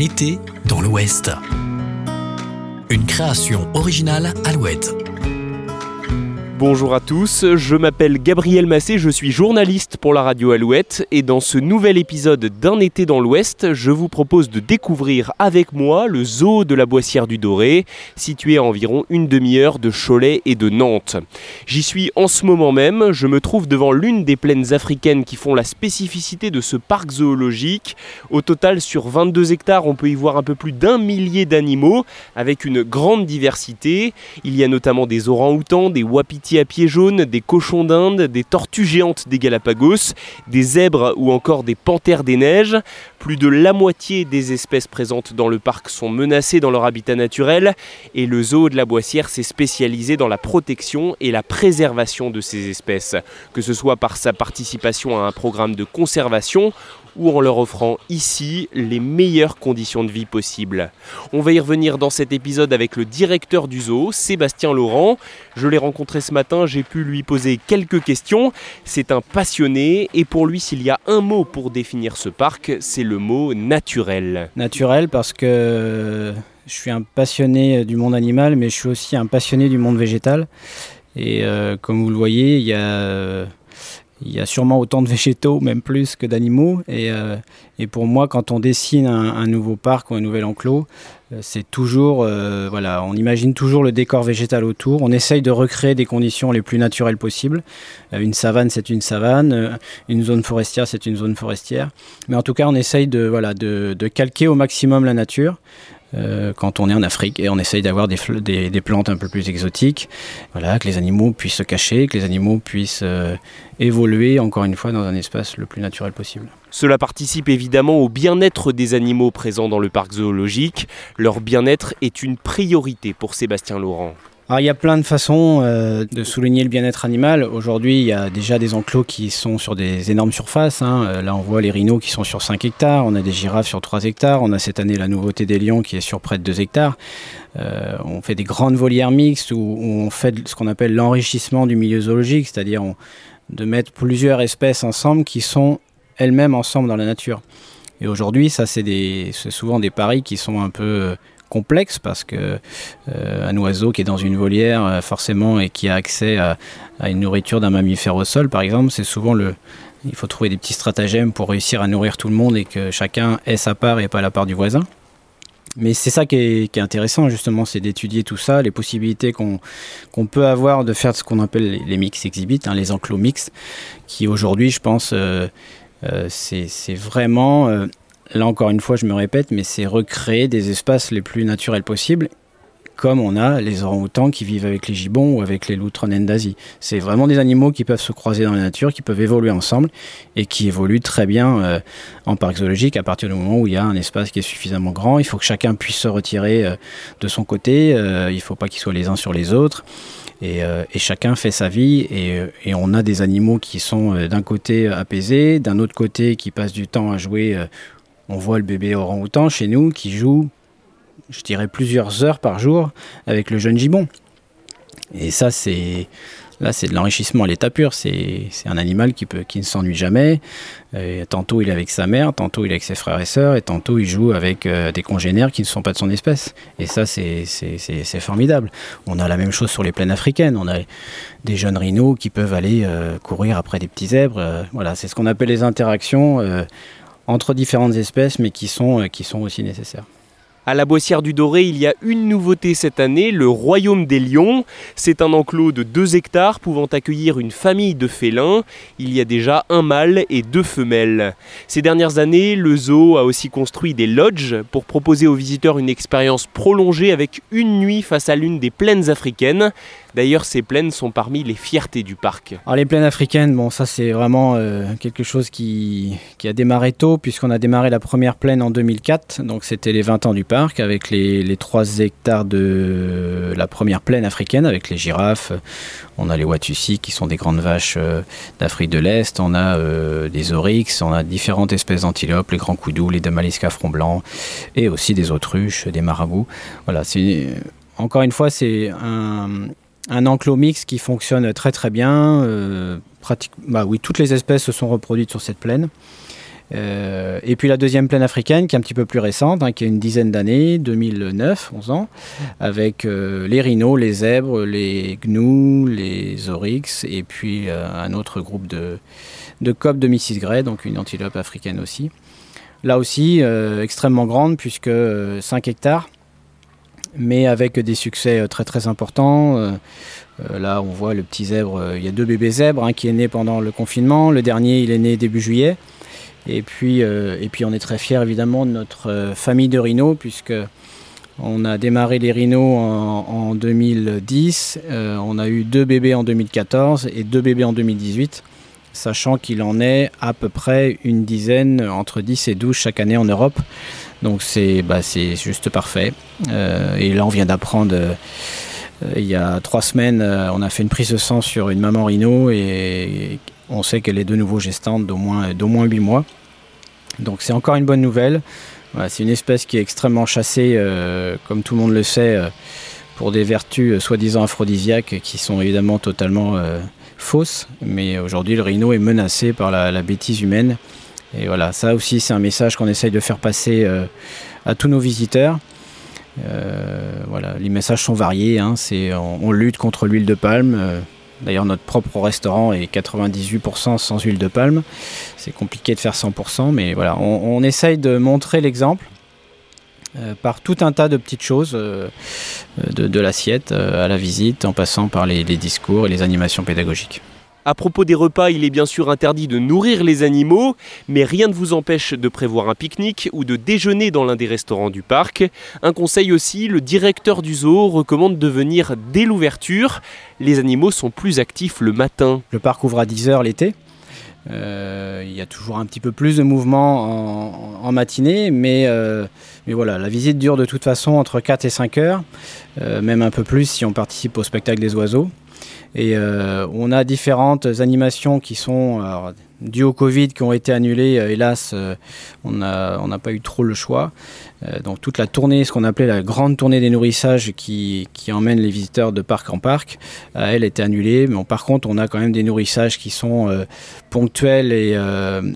été dans l'Ouest. Une création originale Alouette. Bonjour à tous, je m'appelle Gabriel Massé, je suis journaliste pour la radio Alouette et dans ce nouvel épisode d'un été dans l'Ouest, je vous propose de découvrir avec moi le zoo de la Boissière du Doré, situé à environ une demi-heure de Cholet et de Nantes. J'y suis en ce moment même, je me trouve devant l'une des plaines africaines qui font la spécificité de ce parc zoologique. Au total, sur 22 hectares, on peut y voir un peu plus d'un millier d'animaux avec une grande diversité. Il y a notamment des orang-outans, des wapitis à pieds jaunes, des cochons d'Inde, des tortues géantes des Galapagos, des zèbres ou encore des panthères des neiges. Plus de la moitié des espèces présentes dans le parc sont menacées dans leur habitat naturel et le zoo de la Boissière s'est spécialisé dans la protection et la préservation de ces espèces, que ce soit par sa participation à un programme de conservation ou en leur offrant ici les meilleures conditions de vie possibles. On va y revenir dans cet épisode avec le directeur du zoo, Sébastien Laurent. Je l'ai rencontré ce matin, j'ai pu lui poser quelques questions. C'est un passionné et pour lui s'il y a un mot pour définir ce parc, c'est le mot naturel. Naturel parce que je suis un passionné du monde animal mais je suis aussi un passionné du monde végétal. Et euh, comme vous le voyez, il y a il y a sûrement autant de végétaux, même plus que d'animaux. Et, euh, pour moi, quand on dessine un, nouveau parc ou un nouvel enclos, euh, c'est toujours, euh, voilà, on imagine toujours le décor végétal autour. On essaye de recréer des conditions les plus naturelles possibles. une savane, c'est une savane. Une zone forestière, c'est une zone forestière. Mais en tout cas, on essaye de, voilà, de, de calquer au maximum la nature. Euh, quand on est en Afrique et on essaye d'avoir des, plantes un peu plus exotiques, voilà, que les animaux puissent se cacher, que les animaux puissent euh, évoluer encore une fois dans un espace le plus naturel possible. Cela participe évidemment au bien-être des animaux présents dans le parc zoologique. Leur bien-être est une priorité pour Sébastien Laurent. Alors, il y a plein de façons euh, de souligner le bien-être animal. Aujourd'hui, il y a déjà des enclos qui sont sur des énormes surfaces. Hein. Euh, là, on voit les rhinos qui sont sur 5 hectares. On a des girafes sur 3 hectares. On a cette année la nouveauté des lions qui est sur près de 2 hectares. Euh, on fait des grandes volières mixtes où, on fait ce qu'on appelle l'enrichissement du milieu zoologique, c'est-à-dire de mettre plusieurs espèces ensemble qui sont elles-mêmes ensemble dans la nature. Et aujourd'hui, ça, c'est souvent des paris qui sont un peu complexe parce que euh, un oiseau qui est dans une volière euh, forcément et qui a accès à, une nourriture d'un mammifère au sol par exemple, c'est souvent le il faut trouver des petits stratagèmes pour réussir à nourrir tout le monde et que chacun ait sa part et pas la part du voisin. Mais c'est ça qui est, intéressant justement, c'est d'étudier tout ça, les possibilités qu'on peut avoir de faire ce qu'on appelle les, mix exhibits, hein, les enclos mix, qui aujourd'hui, je pense, euh, c'est vraiment là encore une fois, je me répète, mais c'est recréer des espaces les plus naturels possibles, comme on a les orang-outans qui vivent avec les gibbons ou avec les loutres d'Asie. C'est vraiment des animaux qui peuvent se croiser dans la nature, qui peuvent évoluer ensemble et qui évoluent très bien euh, en parc zoologique à partir du moment où il y a un espace qui est suffisamment grand. Il faut que chacun puisse se retirer euh, de son côté, euh, il ne faut pas qu'ils soient les uns sur les autres. Et, chacun fait sa vie et, on a des animaux qui sont d'un côté apaisés, d'un autre côté qui passent du temps à jouer on voit le bébé orang-outan chez nous qui joue, je dirais, plusieurs heures par jour avec le jeune gibbon. Et ça, c'est là, c'est de l'enrichissement à l'état pur. C'est un animal qui, peut, qui ne s'ennuie jamais. tantôt, il est avec sa mère, tantôt, il est avec ses frères et sœurs, et tantôt, il joue avec euh, des congénères qui ne sont pas de son espèce. Et ça, c'est formidable. On a la même chose sur les plaines africaines. On a des jeunes rhinos qui peuvent aller euh, courir après des petits zèbres. Euh, voilà, c'est ce qu'on appelle les interactions entre différentes espèces, mais qui sont, euh, qui sont aussi nécessaires. À la Boissière du Doré, il y a une nouveauté cette année, le Royaume des Lions. C'est un enclos de 2 hectares pouvant accueillir une famille de félins. Il y a déjà un mâle et deux femelles. Ces dernières années, le zoo a aussi construit des lodges pour proposer aux visiteurs une expérience prolongée avec une nuit face à l'une des plaines africaines. D'ailleurs, ces plaines sont parmi les fiertés du parc. Alors les plaines africaines, bon ça c'est vraiment euh, quelque chose qui, a démarré tôt puisqu'on a démarré la première plaine en 2004, donc c'était les 20 ans du parc avec les, 3 hectares de la première plaine africaine avec les girafes, on a les Watusi qui sont des grandes vaches euh, d'Afrique de l'Est, on a euh, des oryx, on a différentes espèces d'antilopes, les grands coudous, les damalisca front blanc et aussi des autruches, des marabouts. Voilà, c'est encore une fois c'est un un enclos mix qui fonctionne très très bien. Euh, bah oui, toutes les espèces se sont reproduites sur cette plaine. Euh, et puis la deuxième plaine africaine qui est un petit peu plus récente, hein, qui a une dizaine d'années, 2009, 11 ans, avec euh, les rhinos, les zèbres, les gnous, les oryx, et puis un autre groupe de, de de Mrs. Gray, donc une antilope africaine aussi. Là aussi, extrêmement grande, puisque 5 hectares, mais avec des succès très très importants. là, on voit le petit zèbre, il y a deux bébés zèbres hein, qui est né pendant le confinement. Le dernier, il est né début juillet. Et puis, euh, on est très fiers évidemment de notre euh, famille de rhinos, puisque on a démarré les rhinos en, 2010, euh, on a eu deux bébés en 2014 et deux bébés en 2018, sachant qu'il en est à peu près une dizaine, entre 10 et 12 chaque année en Europe. Donc c'est bah, juste parfait. et là on vient d'apprendre... il y a trois semaines, on a fait une prise de sang sur une maman rhino et on sait qu'elle est de nouveau gestante d'au moins, d'au moins 8 mois. Donc c'est encore une bonne nouvelle. c'est une espèce qui est extrêmement chassée, euh, comme tout le monde le sait, euh, pour des vertus euh, soi-disant aphrodisiaques qui sont évidemment totalement fausses. Mais aujourd'hui, le rhino est menacé par la, bêtise humaine. Et voilà, ça aussi, c'est un message qu'on essaye de faire passer à tous nos visiteurs. voilà, les messages sont variés. Hein. on, lutte contre l'huile de palme. D'ailleurs, notre propre restaurant est 98% sans huile de palme. C'est compliqué de faire 100%, mais voilà, on, essaye de montrer l'exemple. Euh, par tout un tas de petites choses, euh, de, l'assiette euh, à la visite, en passant par les discours et les animations pédagogiques. À propos des repas, il est bien sûr interdit de nourrir les animaux, mais rien ne vous empêche de prévoir un pique-nique ou de déjeuner dans l'un des restaurants du parc. Un conseil aussi, le directeur du zoo recommande de venir dès l'ouverture. Les animaux sont plus actifs le matin. Le parc ouvre à 10h l'été. Euh, il y a toujours un petit peu plus de mouvement en, matinée, mais, euh, mais, voilà, la visite dure de toute façon entre 4 et 5 heures, euh, même un peu plus si on participe au spectacle des oiseaux. Et euh, on a différentes animations qui sont dues au Covid, qui ont été annulées. Euh, hélas, euh, on n'a pas eu trop le choix. donc toute la tournée, ce qu'on appelait la grande tournée des nourrissages qui, emmène les visiteurs de parc en parc, elle était annulée. Mais par contre, on a quand même des nourrissages qui sont ponctuels et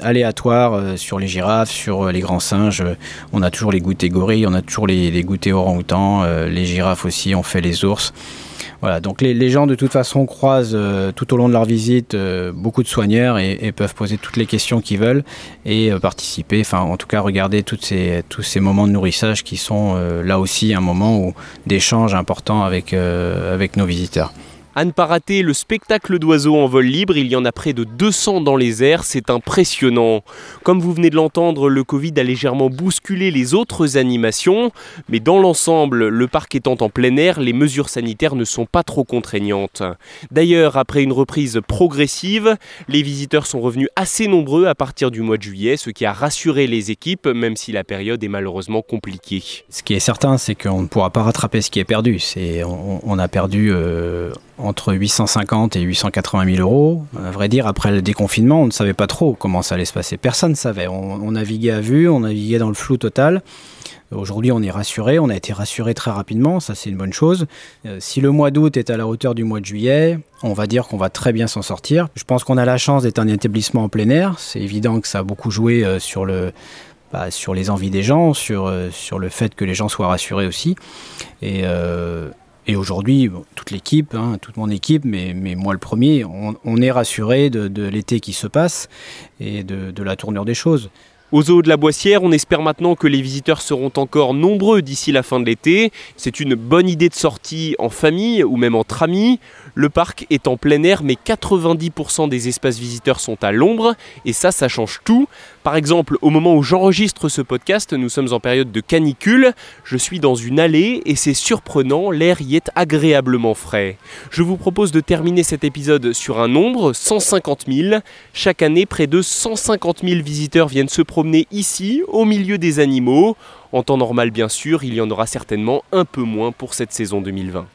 aléatoires sur les girafes, sur les grands singes. On a toujours les goûters gorilles, on a toujours les, goûters orang-outans, les girafes aussi, on fait les ours. Voilà, donc les, gens de toute façon croisent euh, tout au long de leur visite euh, beaucoup de soigneurs et, peuvent poser toutes les questions qu'ils veulent et euh, participer, enfin en tout cas regarder ces, tous ces moments de nourrissage qui sont là aussi un moment d'échange important avec, avec nos visiteurs. À ne pas rater le spectacle d'oiseaux en vol libre, il y en a près de 200 dans les airs, c'est impressionnant. Comme vous venez de l'entendre, le Covid a légèrement bousculé les autres animations, mais dans l'ensemble, le parc étant en plein air, les mesures sanitaires ne sont pas trop contraignantes. D'ailleurs, après une reprise progressive, les visiteurs sont revenus assez nombreux à partir du mois de juillet, ce qui a rassuré les équipes, même si la période est malheureusement compliquée. Ce qui est certain, c'est qu'on ne pourra pas rattraper ce qui est perdu. On, a perdu... Euh, entre 850 et 880 000 euros. À vrai dire, après le déconfinement, on ne savait pas trop comment ça allait se passer. Personne ne savait. On, naviguait à vue, on naviguait dans le flou total. Aujourd'hui, on est rassuré, on a été rassuré très rapidement, ça c'est une bonne chose. Euh, si le mois d'août est à la hauteur du mois de juillet, on va dire qu'on va très bien s'en sortir. Je pense qu'on a la chance d'être un établissement en plein air. C'est évident que ça a beaucoup joué euh, sur le, bah, sur les envies des gens, sur, euh, sur le fait que les gens soient rassurés aussi. Et, et aujourd'hui, toute l'équipe, hein, toute mon équipe, mais, moi le premier, on, est rassuré de, l'été qui se passe et de, la tournure des choses. Aux zoo de la Boissière, on espère maintenant que les visiteurs seront encore nombreux d'ici la fin de l'été. C'est une bonne idée de sortie en famille ou même entre amis. Le parc est en plein air, mais 90% des espaces visiteurs sont à l'ombre, et ça, ça change tout. Par exemple, au moment où j'enregistre ce podcast, nous sommes en période de canicule, je suis dans une allée et c'est surprenant, l'air y est agréablement frais. Je vous propose de terminer cet épisode sur un nombre, 150 000. Chaque année, près de 150 000 visiteurs viennent se promener ici, au milieu des animaux. En temps normal, bien sûr, il y en aura certainement un peu moins pour cette saison 2020.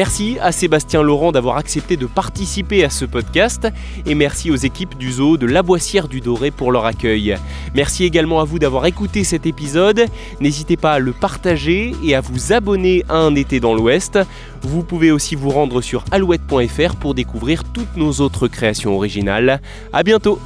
Merci à Sébastien Laurent d'avoir accepté de participer à ce podcast et merci aux équipes du zoo de La Boissière du Doré pour leur accueil. Merci également à vous d'avoir écouté cet épisode. N'hésitez pas à le partager et à vous abonner à Un été dans l'Ouest. Vous pouvez aussi vous rendre sur alouette.fr pour découvrir toutes nos autres créations originales. A bientôt